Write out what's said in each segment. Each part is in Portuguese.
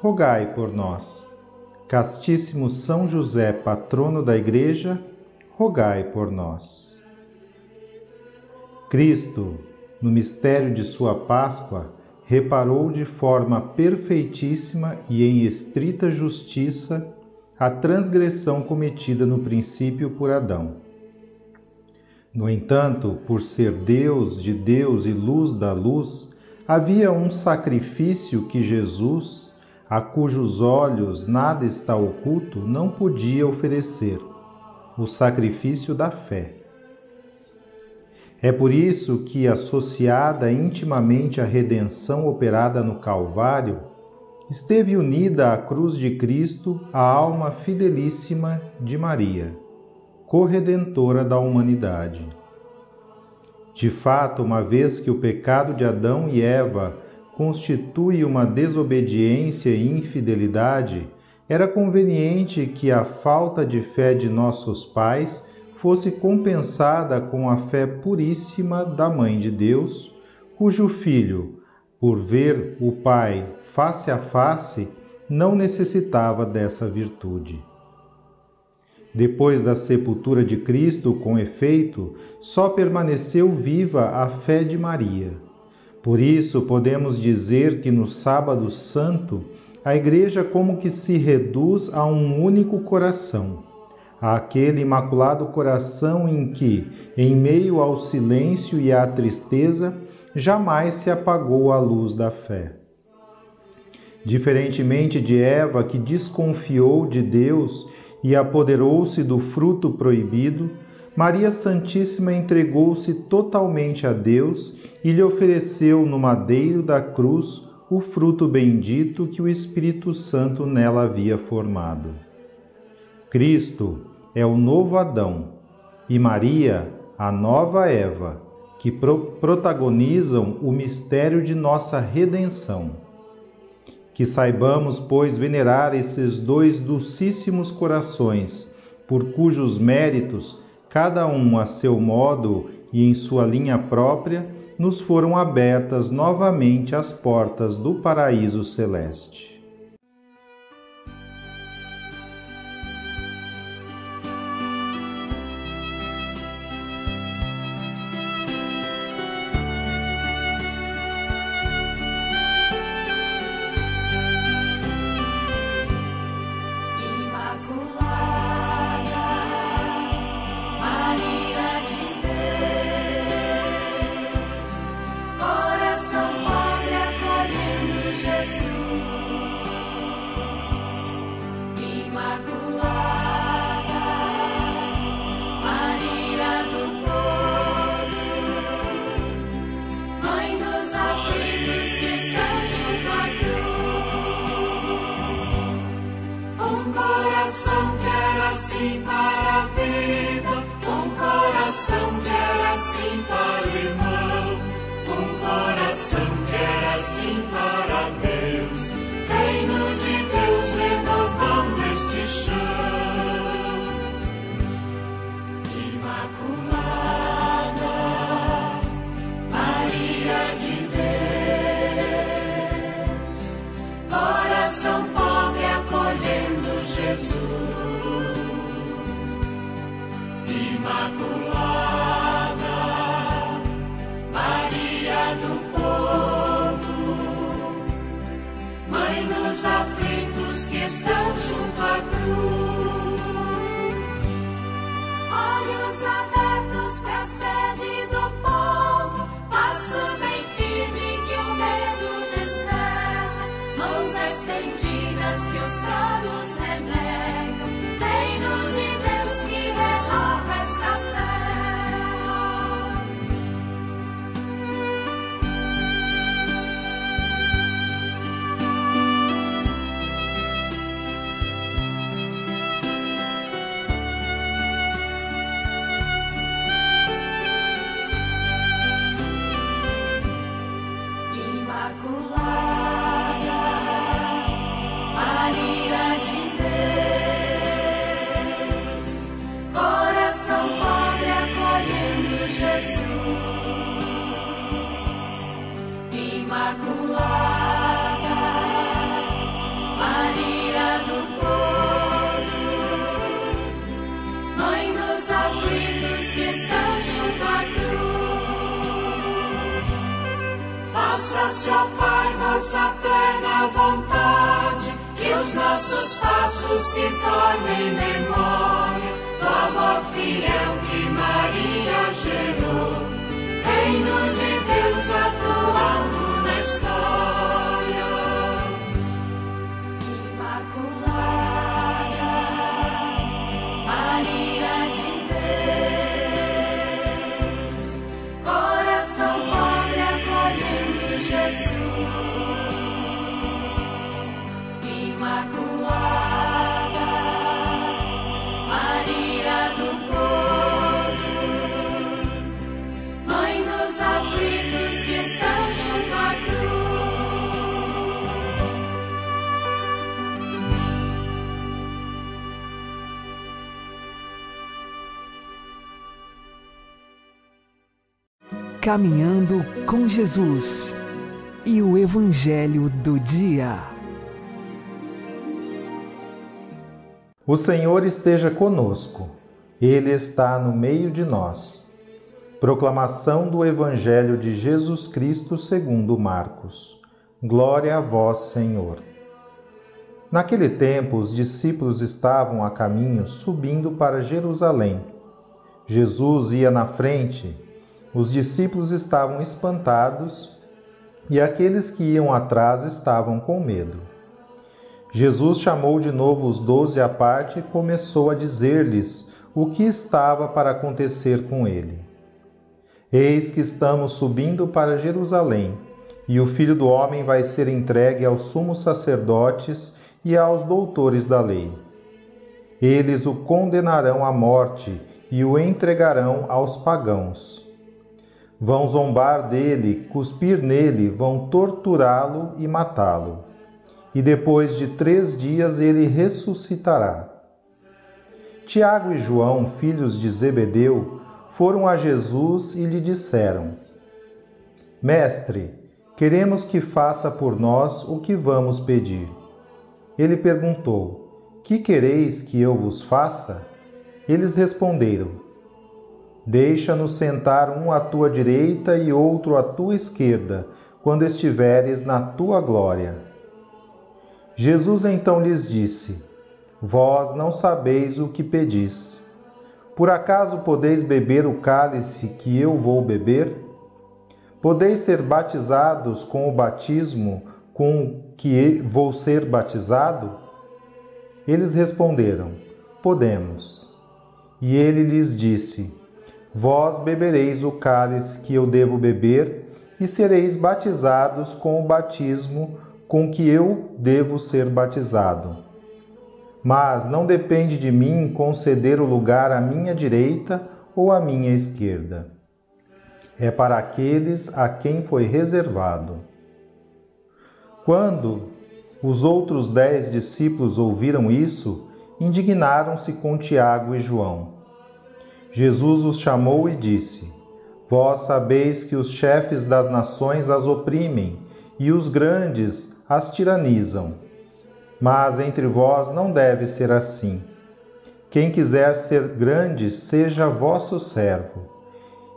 rogai por nós. Castíssimo São José, patrono da Igreja, rogai por nós. Cristo, no mistério de sua Páscoa, reparou de forma perfeitíssima e em estrita justiça a transgressão cometida no princípio por Adão. No entanto, por ser Deus de Deus e luz da luz, havia um sacrifício que Jesus, a cujos olhos nada está oculto, não podia oferecer o sacrifício da fé. É por isso que, associada intimamente à redenção operada no Calvário, esteve unida à cruz de Cristo a alma fidelíssima de Maria, corredentora da humanidade. De fato, uma vez que o pecado de Adão e Eva constitui uma desobediência e infidelidade, era conveniente que a falta de fé de nossos pais fosse compensada com a fé puríssima da Mãe de Deus, cujo filho, por ver o Pai face a face, não necessitava dessa virtude. Depois da sepultura de Cristo, com efeito, só permaneceu viva a fé de Maria por isso, podemos dizer que no Sábado Santo, a Igreja como que se reduz a um único coração, àquele imaculado coração em que, em meio ao silêncio e à tristeza, jamais se apagou a luz da fé. Diferentemente de Eva, que desconfiou de Deus e apoderou-se do fruto proibido, Maria Santíssima entregou-se totalmente a Deus e lhe ofereceu no madeiro da cruz o fruto bendito que o Espírito Santo nela havia formado. Cristo é o novo Adão e Maria, a nova Eva, que pro protagonizam o mistério de nossa redenção. Que saibamos, pois, venerar esses dois dulcíssimos corações, por cujos méritos cada um a seu modo e em sua linha própria, nos foram abertas novamente as portas do paraíso celeste. Caminhando com Jesus e o Evangelho do Dia. O Senhor esteja conosco, Ele está no meio de nós. Proclamação do Evangelho de Jesus Cristo segundo Marcos. Glória a vós, Senhor. Naquele tempo, os discípulos estavam a caminho subindo para Jerusalém. Jesus ia na frente, os discípulos estavam espantados e aqueles que iam atrás estavam com medo. Jesus chamou de novo os doze à parte e começou a dizer-lhes o que estava para acontecer com ele. Eis que estamos subindo para Jerusalém, e o filho do homem vai ser entregue aos sumos sacerdotes e aos doutores da lei. Eles o condenarão à morte e o entregarão aos pagãos. Vão zombar dele, cuspir nele, vão torturá-lo e matá-lo. E depois de três dias ele ressuscitará. Tiago e João, filhos de Zebedeu, foram a Jesus e lhe disseram: Mestre, queremos que faça por nós o que vamos pedir. Ele perguntou: Que quereis que eu vos faça? Eles responderam: Deixa-nos sentar um à tua direita e outro à tua esquerda, quando estiveres na tua glória. Jesus então lhes disse: Vós não sabeis o que pedis. Por acaso podeis beber o cálice que eu vou beber? Podeis ser batizados com o batismo com que vou ser batizado? Eles responderam: Podemos. E ele lhes disse: Vós bebereis o cálice que eu devo beber e sereis batizados com o batismo com que eu devo ser batizado. Mas não depende de mim conceder o lugar à minha direita ou à minha esquerda. É para aqueles a quem foi reservado. Quando os outros dez discípulos ouviram isso, indignaram-se com Tiago e João. Jesus os chamou e disse: Vós sabeis que os chefes das nações as oprimem e os grandes as tiranizam. Mas entre vós não deve ser assim. Quem quiser ser grande, seja vosso servo.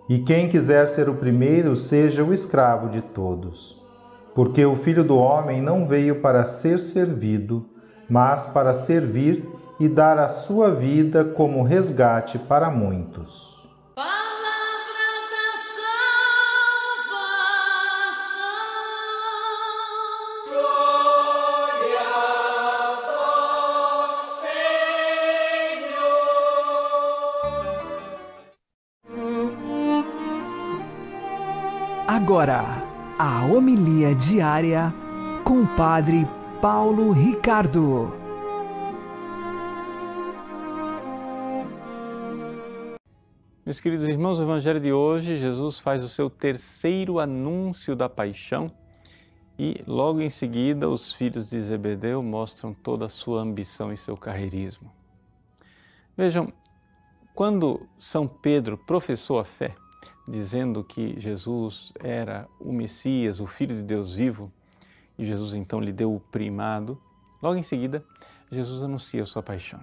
E quem quiser ser o primeiro, seja o escravo de todos. Porque o filho do homem não veio para ser servido, mas para servir e dar a sua vida como resgate para muitos. Palavra da salvação. Glória Senhor. Agora, a homilia diária com o Padre Paulo Ricardo. Meus queridos irmãos, o Evangelho de hoje, Jesus faz o seu terceiro anúncio da paixão e logo em seguida os filhos de Zebedeu mostram toda a sua ambição e seu carreirismo. Vejam, quando São Pedro professou a fé, dizendo que Jesus era o Messias, o Filho de Deus vivo, e Jesus então lhe deu o primado, logo em seguida Jesus anuncia a sua paixão.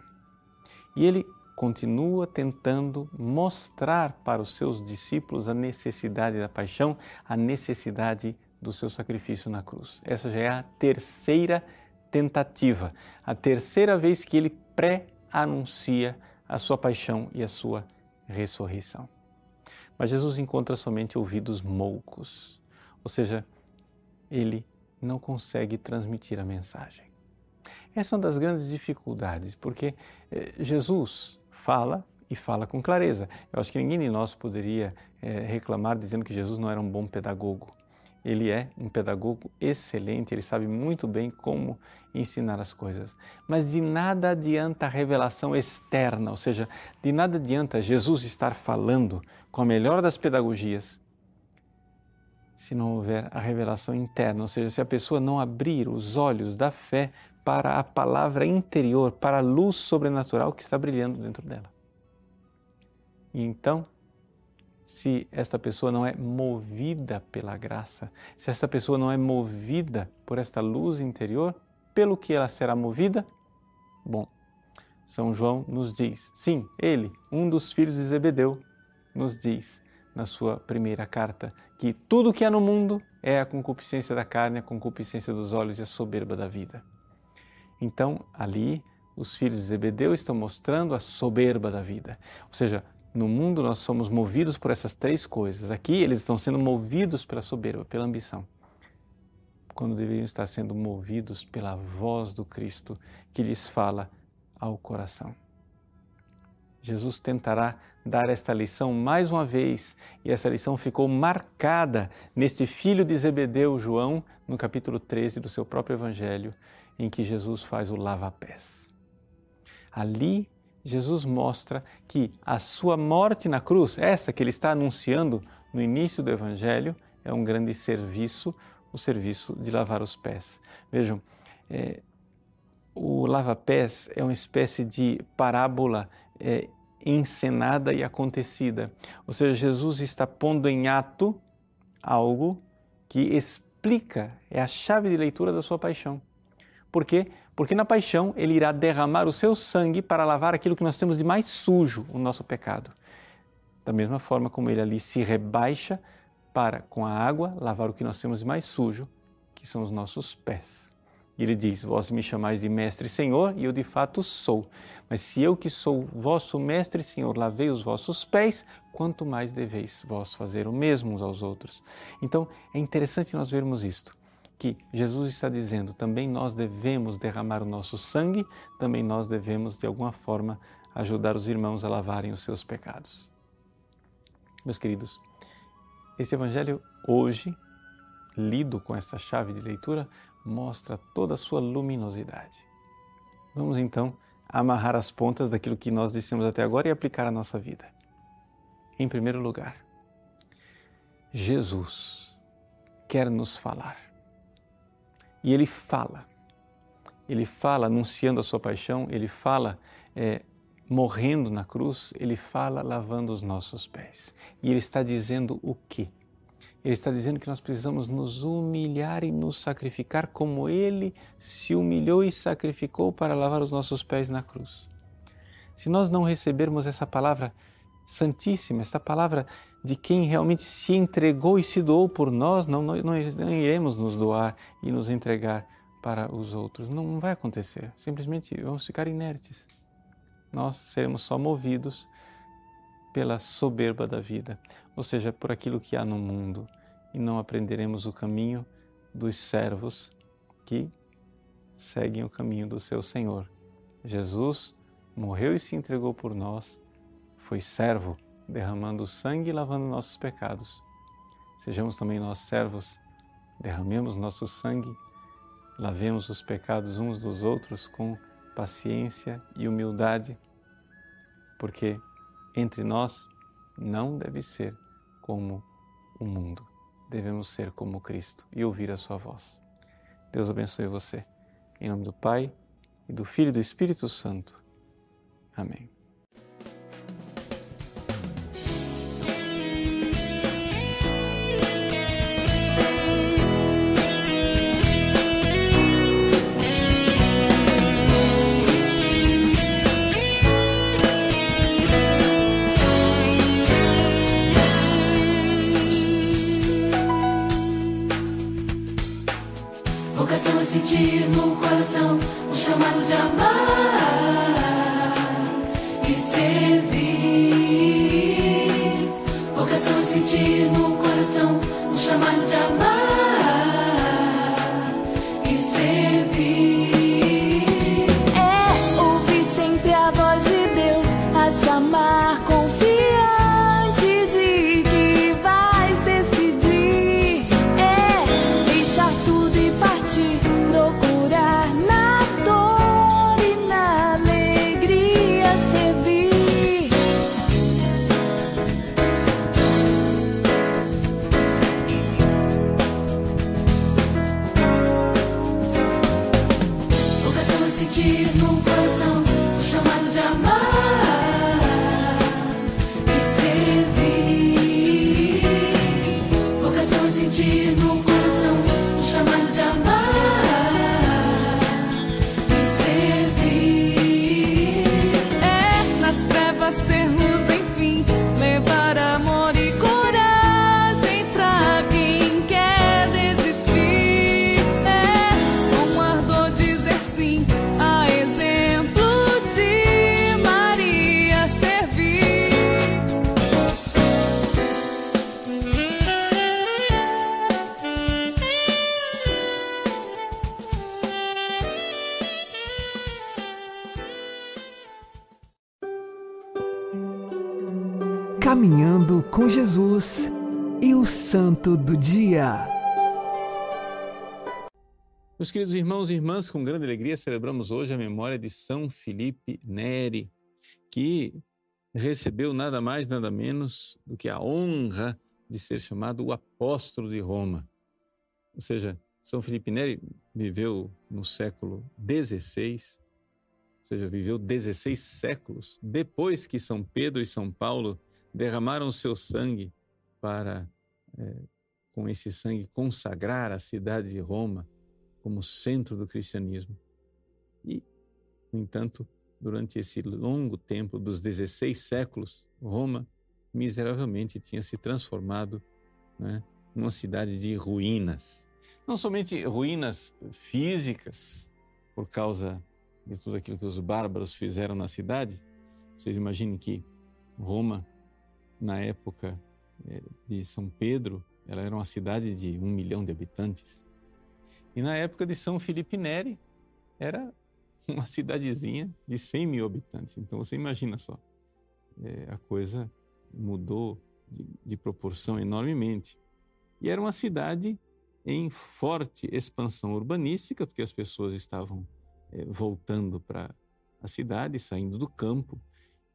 E ele continua tentando mostrar para os seus discípulos a necessidade da paixão, a necessidade do seu sacrifício na cruz. Essa já é a terceira tentativa, a terceira vez que ele pré-anuncia a sua paixão e a sua ressurreição. Mas Jesus encontra somente ouvidos moucos, ou seja, ele não consegue transmitir a mensagem. Essa é uma das grandes dificuldades, porque eh, Jesus fala e fala com clareza. Eu acho que ninguém de nós poderia é, reclamar dizendo que Jesus não era um bom pedagogo. Ele é um pedagogo excelente, ele sabe muito bem como ensinar as coisas. Mas de nada adianta a revelação externa, ou seja, de nada adianta Jesus estar falando com a melhor das pedagogias se não houver a revelação interna, ou seja, se a pessoa não abrir os olhos da fé para a palavra interior, para a luz sobrenatural que está brilhando dentro dela. E então, se esta pessoa não é movida pela graça, se esta pessoa não é movida por esta luz interior, pelo que ela será movida? Bom, São João nos diz, sim, ele, um dos filhos de Zebedeu, nos diz na sua primeira carta que tudo que há no mundo é a concupiscência da carne, a concupiscência dos olhos e a soberba da vida. Então, ali, os filhos de Zebedeu estão mostrando a soberba da vida, ou seja, no mundo nós somos movidos por essas três coisas. Aqui eles estão sendo movidos pela soberba, pela ambição, quando deveriam estar sendo movidos pela voz do Cristo que lhes fala ao coração. Jesus tentará dar esta lição mais uma vez, e essa lição ficou marcada neste filho de Zebedeu, João, no capítulo 13 do seu próprio evangelho, em que Jesus faz o lava-pés. Ali Jesus mostra que a sua morte na cruz, essa que ele está anunciando no início do Evangelho, é um grande serviço, o serviço de lavar os pés. Vejam, é, o lava-pés é uma espécie de parábola é, encenada e acontecida. Ou seja, Jesus está pondo em ato algo que explica, é a chave de leitura da sua paixão. Por quê? Porque na paixão ele irá derramar o seu sangue para lavar aquilo que nós temos de mais sujo, o nosso pecado. Da mesma forma como ele ali se rebaixa para, com a água, lavar o que nós temos de mais sujo, que são os nossos pés. E ele diz: Vós me chamais de mestre e senhor, e eu de fato sou. Mas se eu que sou vosso mestre e senhor lavei os vossos pés, quanto mais deveis vós fazer o mesmo uns aos outros. Então é interessante nós vermos isto que Jesus está dizendo, também nós devemos derramar o nosso sangue, também nós devemos, de alguma forma, ajudar os irmãos a lavarem os seus pecados. Meus queridos, esse Evangelho hoje, lido com essa chave de leitura, mostra toda a sua luminosidade. Vamos então amarrar as pontas daquilo que nós dissemos até agora e aplicar à nossa vida. Em primeiro lugar, Jesus quer nos falar e ele fala. Ele fala anunciando a sua paixão, ele fala é, morrendo na cruz, ele fala lavando os nossos pés. E ele está dizendo o quê? Ele está dizendo que nós precisamos nos humilhar e nos sacrificar como ele se humilhou e sacrificou para lavar os nossos pés na cruz. Se nós não recebermos essa palavra santíssima, essa palavra de quem realmente se entregou e se doou por nós, não, não, não iremos nos doar e nos entregar para os outros. Não, vai acontecer. Simplesmente vamos ficar inertes. Nós seremos só movidos pela soberba da vida, ou seja, por aquilo que há no mundo, e não aprenderemos o caminho dos servos que seguem o caminho do seu Senhor. Jesus morreu e se entregou por nós, foi servo derramando sangue e lavando nossos pecados. Sejamos também nós servos, derramemos nosso sangue, lavemos os pecados uns dos outros com paciência e humildade, porque entre nós não deve ser como o mundo, devemos ser como Cristo e ouvir a Sua voz. Deus abençoe você. Em nome do Pai, e do Filho e do Espírito Santo. Amém. Coração o chamado de amar e servir. Vocação sentir no coração o chamado de amar Meus queridos irmãos e irmãs, com grande alegria celebramos hoje a memória de São Felipe Neri, que recebeu nada mais, nada menos do que a honra de ser chamado o apóstolo de Roma. Ou seja, São Felipe Neri viveu no século XVI, ou seja, viveu 16 séculos depois que São Pedro e São Paulo derramaram seu sangue para, é, com esse sangue, consagrar a cidade de Roma como centro do cristianismo. E, no entanto, durante esse longo tempo dos 16 séculos, Roma miseravelmente tinha se transformado né, numa cidade de ruínas. Não somente ruínas físicas, por causa de tudo aquilo que os bárbaros fizeram na cidade. Vocês imaginem que Roma na época é, de São Pedro, ela era uma cidade de um milhão de habitantes. E na época de São Felipe Neri, era uma cidadezinha de 100 mil habitantes. Então você imagina só, é, a coisa mudou de, de proporção enormemente. E era uma cidade em forte expansão urbanística, porque as pessoas estavam é, voltando para a cidade, saindo do campo,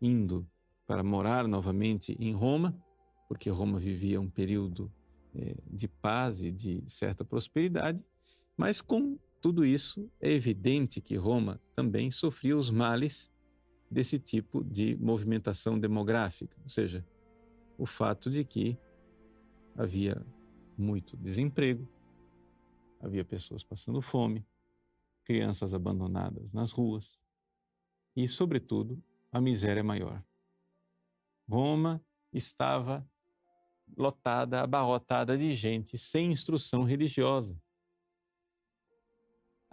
indo para morar novamente em Roma, porque Roma vivia um período é, de paz e de certa prosperidade, mas com tudo isso é evidente que Roma também sofria os males desse tipo de movimentação demográfica, ou seja, o fato de que havia muito desemprego, havia pessoas passando fome, crianças abandonadas nas ruas e, sobretudo, a miséria maior. Roma estava lotada, abarrotada de gente sem instrução religiosa.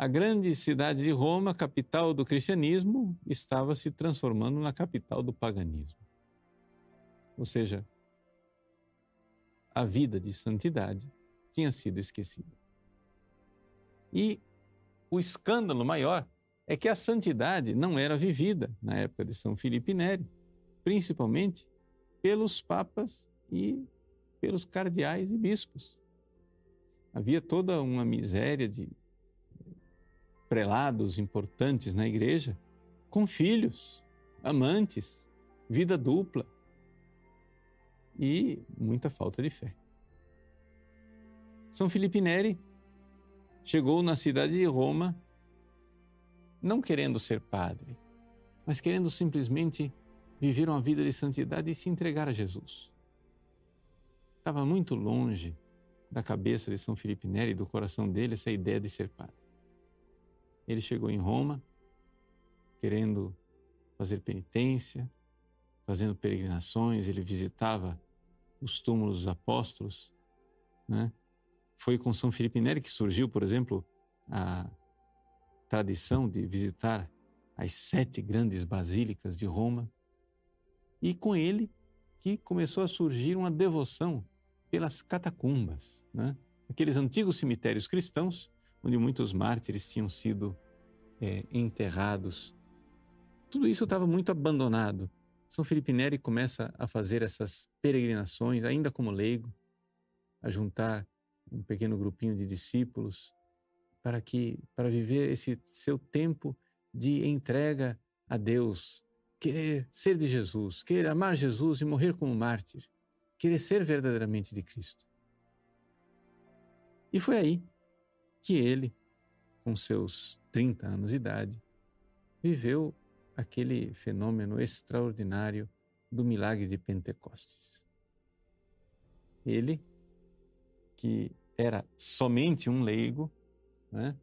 A grande cidade de Roma, capital do cristianismo, estava se transformando na capital do paganismo. Ou seja, a vida de santidade tinha sido esquecida. E o escândalo maior é que a santidade não era vivida na época de São Filipe Neri principalmente pelos papas e pelos cardeais e bispos. Havia toda uma miséria de prelados importantes na igreja, com filhos, amantes, vida dupla e muita falta de fé. São Filipe Neri chegou na cidade de Roma não querendo ser padre, mas querendo simplesmente viveram a vida de santidade e se entregar a Jesus. Estava muito longe da cabeça de São Felipe Neri, do coração dele, essa ideia de ser padre. Ele chegou em Roma, querendo fazer penitência, fazendo peregrinações, ele visitava os túmulos dos apóstolos, né? Foi com São Felipe Neri que surgiu, por exemplo, a, tradição de visitar as sete grandes basílicas de Roma, e com ele que começou a surgir uma devoção pelas catacumbas, né? aqueles antigos cemitérios cristãos onde muitos mártires tinham sido é, enterrados. Tudo isso estava muito abandonado. São Felipe Neri começa a fazer essas peregrinações, ainda como leigo, a juntar um pequeno grupinho de discípulos para que para viver esse seu tempo de entrega a Deus, querer ser de Jesus, querer amar Jesus e morrer como mártir, querer ser verdadeiramente de Cristo. E foi aí que ele, com seus 30 anos de idade, viveu aquele fenômeno extraordinário do milagre de Pentecostes. Ele, que era somente um leigo, né?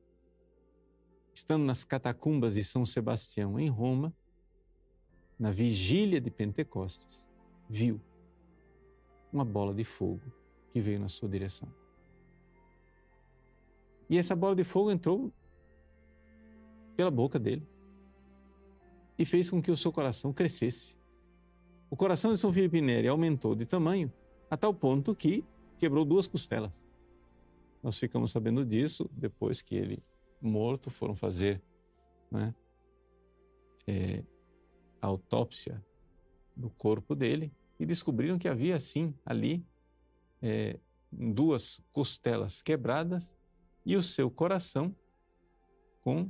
estando nas catacumbas de São Sebastião, em Roma, na vigília de Pentecostes, viu uma bola de fogo que veio na sua direção. E essa bola de fogo entrou pela boca dele e fez com que o seu coração crescesse. O coração de São Filipe Neri aumentou de tamanho a tal ponto que quebrou duas costelas. Nós ficamos sabendo disso depois que ele, morto, foram fazer né, é, a autópsia do corpo dele e descobriram que havia, sim, ali é, duas costelas quebradas e o seu coração com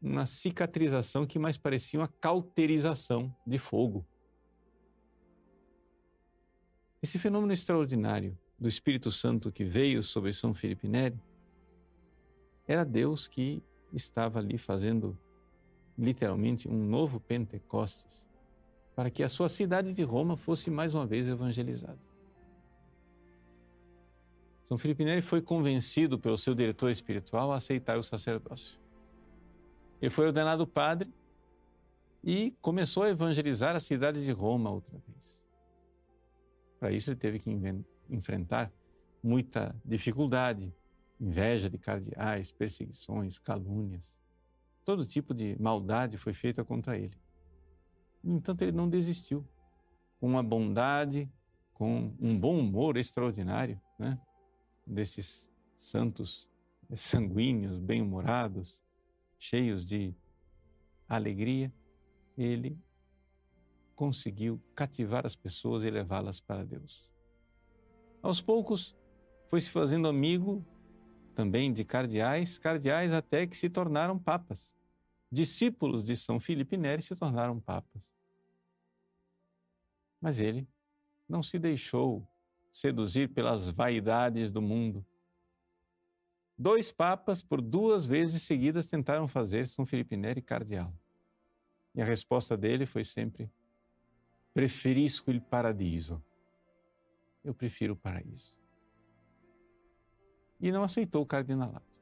uma cicatrização que mais parecia uma cauterização de fogo. Esse fenômeno extraordinário do Espírito Santo que veio sobre São Felipe Neri era Deus que estava ali fazendo literalmente um novo Pentecostes para que a sua cidade de Roma fosse mais uma vez evangelizada. São Felipe Neri foi convencido pelo seu diretor espiritual a aceitar o sacerdócio. Ele foi ordenado padre e começou a evangelizar a cidade de Roma outra vez. Para isso, ele teve que enfrentar muita dificuldade, inveja de cardeais, perseguições, calúnias. Todo tipo de maldade foi feita contra ele. No entanto, ele não desistiu. Com uma bondade, com um bom humor extraordinário, né? Desses santos sanguíneos, bem-humorados, cheios de alegria, ele conseguiu cativar as pessoas e levá-las para Deus. Aos poucos, foi se fazendo amigo também de cardeais, cardeais até que se tornaram papas. Discípulos de São Filipe Neri se tornaram papas. Mas ele não se deixou seduzir pelas vaidades do mundo. Dois papas, por duas vezes seguidas, tentaram fazer São Felipe Neri cardeal. E a resposta dele foi sempre: preferisco il paradiso. Eu prefiro o paraíso. E não aceitou o cardinalato.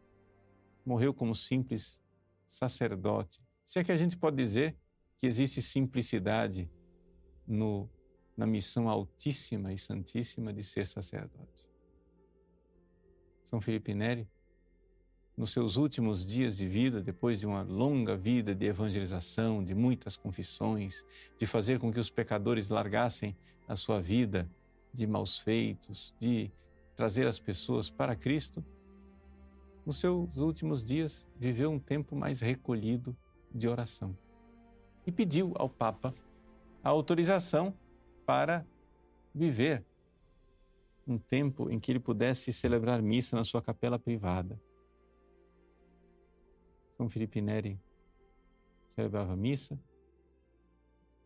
Morreu como simples sacerdote. Se é que a gente pode dizer que existe simplicidade no na missão altíssima e santíssima de ser sacerdote. São Felipe Neri, nos seus últimos dias de vida, depois de uma longa vida de evangelização, de muitas confissões, de fazer com que os pecadores largassem a sua vida de maus feitos, de trazer as pessoas para Cristo, nos seus últimos dias viveu um tempo mais recolhido de oração e pediu ao Papa a autorização para viver um tempo em que ele pudesse celebrar missa na sua capela privada. São Felipe Neri celebrava missa,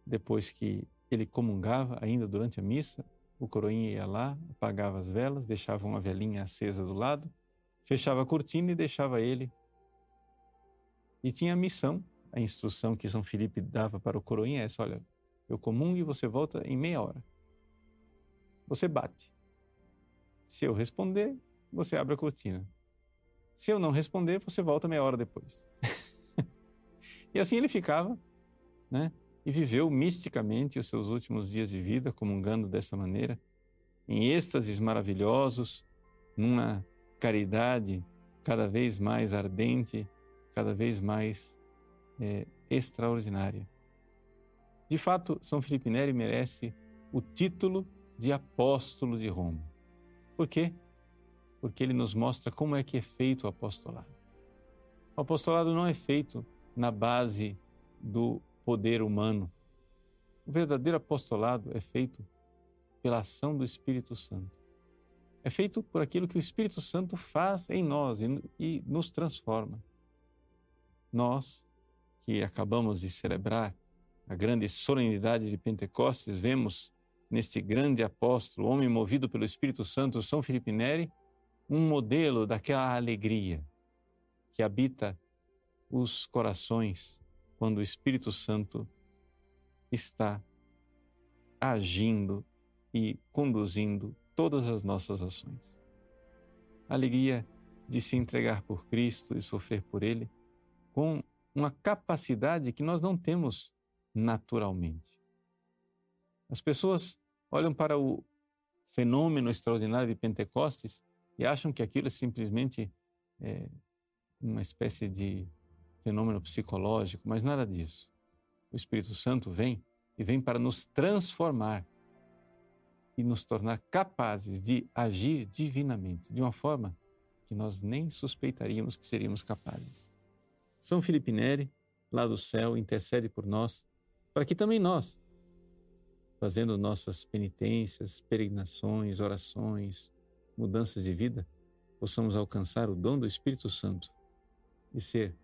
depois que ele comungava, ainda durante a missa, o coroinha ia lá, apagava as velas, deixava uma velinha acesa do lado, fechava a cortina e deixava ele. E tinha a missão, a instrução que São Felipe dava para o coroinha é essa, olha, eu comungo e você volta em meia hora. Você bate. Se eu responder, você abre a cortina. Se eu não responder, você volta meia hora depois. e assim ele ficava, né? E viveu misticamente os seus últimos dias de vida, comungando dessa maneira, em êxtases maravilhosos, numa caridade cada vez mais ardente, cada vez mais é, extraordinária. De fato, São Felipe Neri merece o título de apóstolo de Roma. Por quê? Porque ele nos mostra como é que é feito o apostolado. O apostolado não é feito na base do poder humano. O verdadeiro apostolado é feito pela ação do Espírito Santo. É feito por aquilo que o Espírito Santo faz em nós e, nos transforma. Nós, que acabamos de celebrar a grande solenidade de Pentecostes, vemos nesse grande apóstolo, homem movido pelo Espírito Santo, São Felipe Neri, um modelo daquela alegria que habita os corações quando o Espírito Santo está agindo e conduzindo todas as nossas ações. A alegria de se entregar por Cristo e sofrer por Ele com uma capacidade que nós não temos naturalmente. As pessoas olham para o fenômeno extraordinário de Pentecostes e acham que aquilo é simplesmente é, uma espécie de fenômeno psicológico, mas nada disso. O Espírito Santo vem e vem para nos transformar e nos tornar capazes de agir divinamente, de uma forma que nós nem suspeitaríamos que seríamos capazes. São Felipe Neri, lá do céu, intercede por nós, para que também nós, fazendo nossas penitências, peregrinações, orações, mudanças de vida, possamos alcançar o dom do Espírito Santo e ser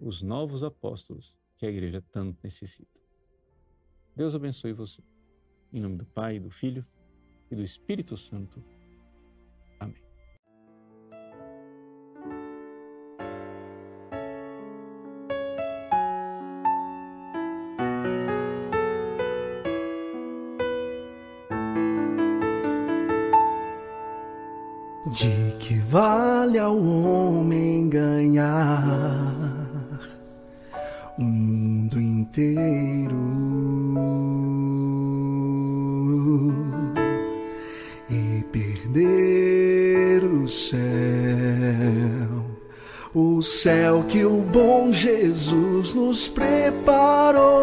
os novos apóstolos que a igreja tanto necessita. Deus abençoe você. Em nome do Pai, do Filho e do Espírito Santo. De que vale ao homem ganhar o mundo inteiro? E perder o céu, o céu que o bom Jesus nos preparou,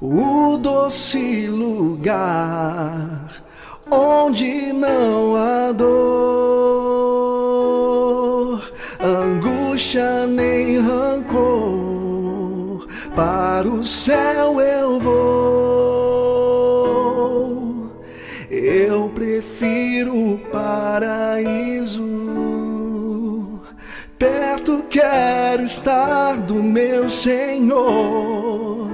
o doce lugar céu eu vou. Eu prefiro o paraíso. Perto quero estar do meu Senhor.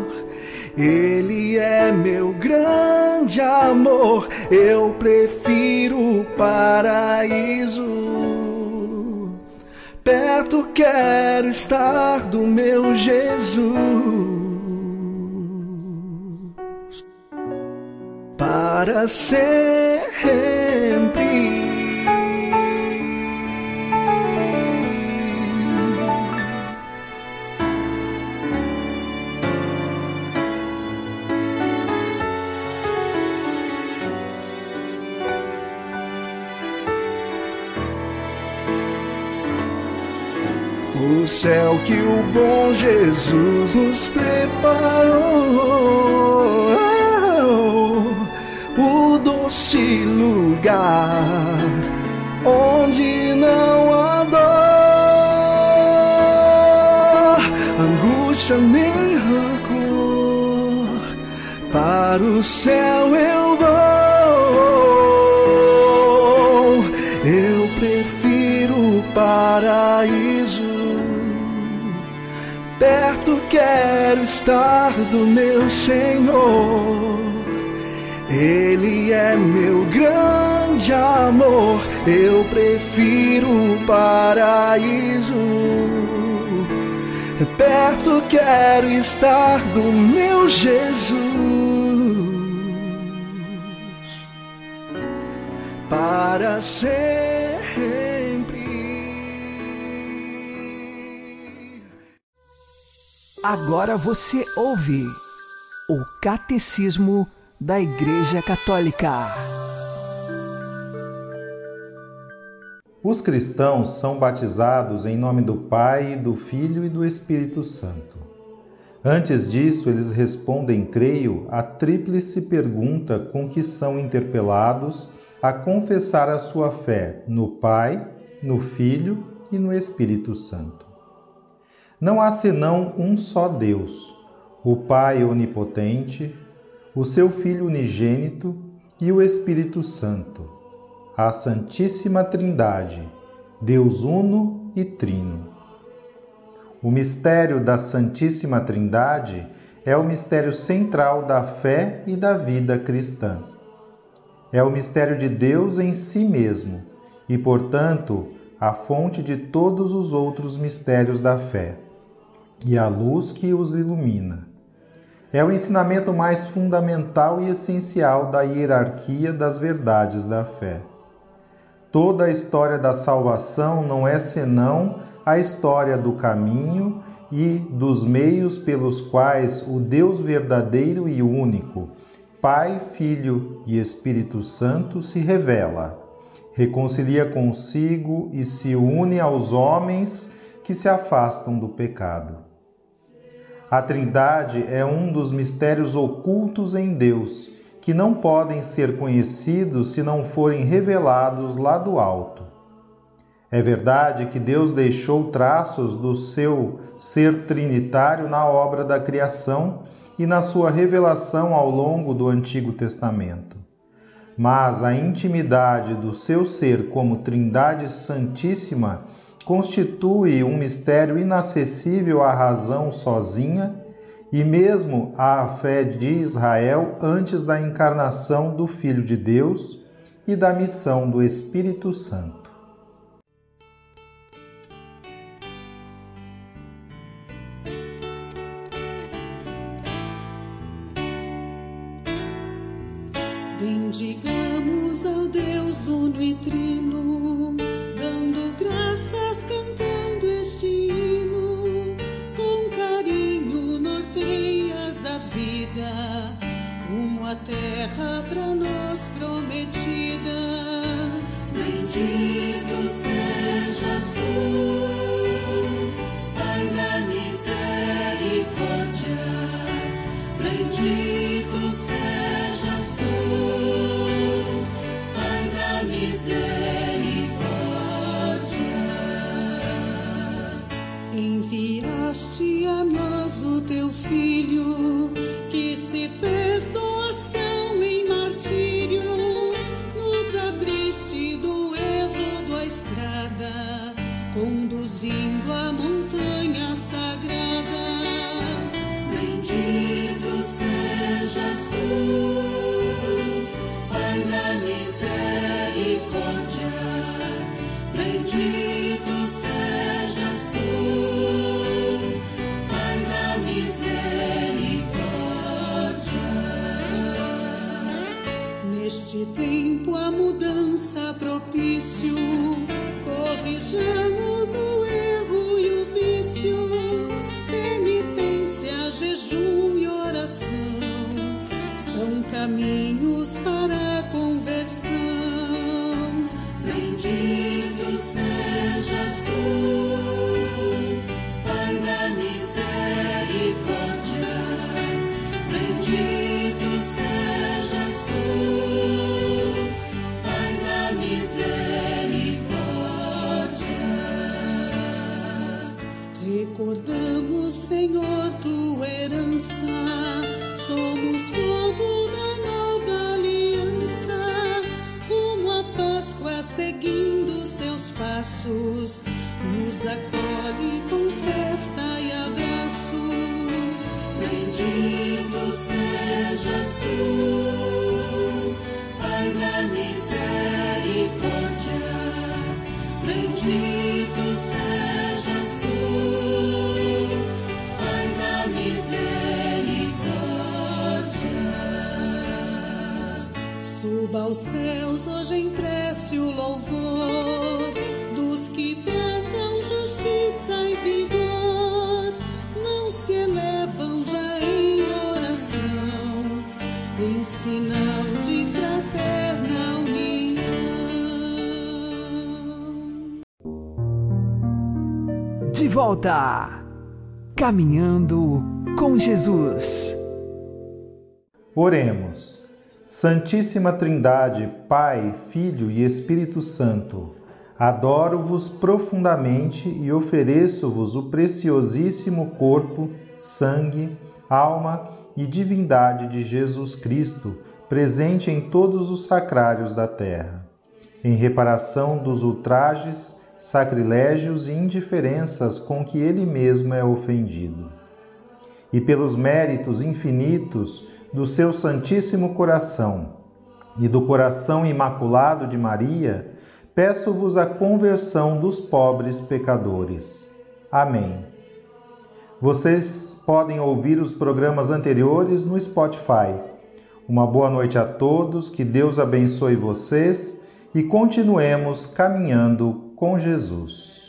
Ele é meu grande amor. Eu prefiro o paraíso. Perto quero estar do meu Jesus. Para sempre. O céu que o bom Jesus nos preparou, doce lugar onde não há dor, angústia nem rancor. Para o céu eu vou, eu prefiro o paraíso perto quero estar do meu Senhor. Ele é meu grande amor, eu prefiro o paraíso. Perto quero estar do meu Jesus. Para sempre. Agora você ouve o Catecismo da Igreja Católica. Os cristãos são batizados em nome do Pai, do Filho e do Espírito Santo. Antes disso, eles respondem, creio, à tríplice pergunta com que são interpelados a confessar a sua fé no Pai, no Filho e no Espírito Santo. Não há senão um só Deus, o Pai onipotente, o seu Filho unigênito e o Espírito Santo, a Santíssima Trindade, Deus uno e trino. O mistério da Santíssima Trindade é o mistério central da fé e da vida cristã. É o mistério de Deus em si mesmo e, portanto, a fonte de todos os outros mistérios da fé e a luz que os ilumina. É o ensinamento mais fundamental e essencial da hierarquia das verdades da fé. Toda a história da salvação não é senão a história do caminho e dos meios pelos quais o Deus verdadeiro e único, Pai, Filho e Espírito Santo, se revela, reconcilia consigo e se une aos homens que se afastam do pecado. A Trindade é um dos mistérios ocultos em Deus, que não podem ser conhecidos se não forem revelados lá do alto. É verdade que Deus deixou traços do seu ser trinitário na obra da criação e na sua revelação ao longo do Antigo Testamento. Mas a intimidade do seu ser como Trindade Santíssima constitui um mistério inacessível à razão sozinha e mesmo à fé de Israel antes da encarnação do Filho de Deus e da missão do Espírito Santo. Volta! Caminhando com Jesus. Oremos. Santíssima Trindade, Pai, Filho e Espírito Santo, adoro-vos profundamente e ofereço-vos o preciosíssimo corpo, sangue, alma e divindade de Jesus Cristo, presente em todos os sacrários da terra, em reparação dos ultrajes, sacrilégios e indiferenças com que ele mesmo é ofendido. E pelos méritos infinitos do seu Santíssimo Coração e do coração imaculado de Maria, peço-vos a conversão dos pobres pecadores. Amém. Vocês podem ouvir os programas anteriores no Spotify. Uma boa noite a todos, que Deus abençoe vocês e continuemos caminhando com Jesus.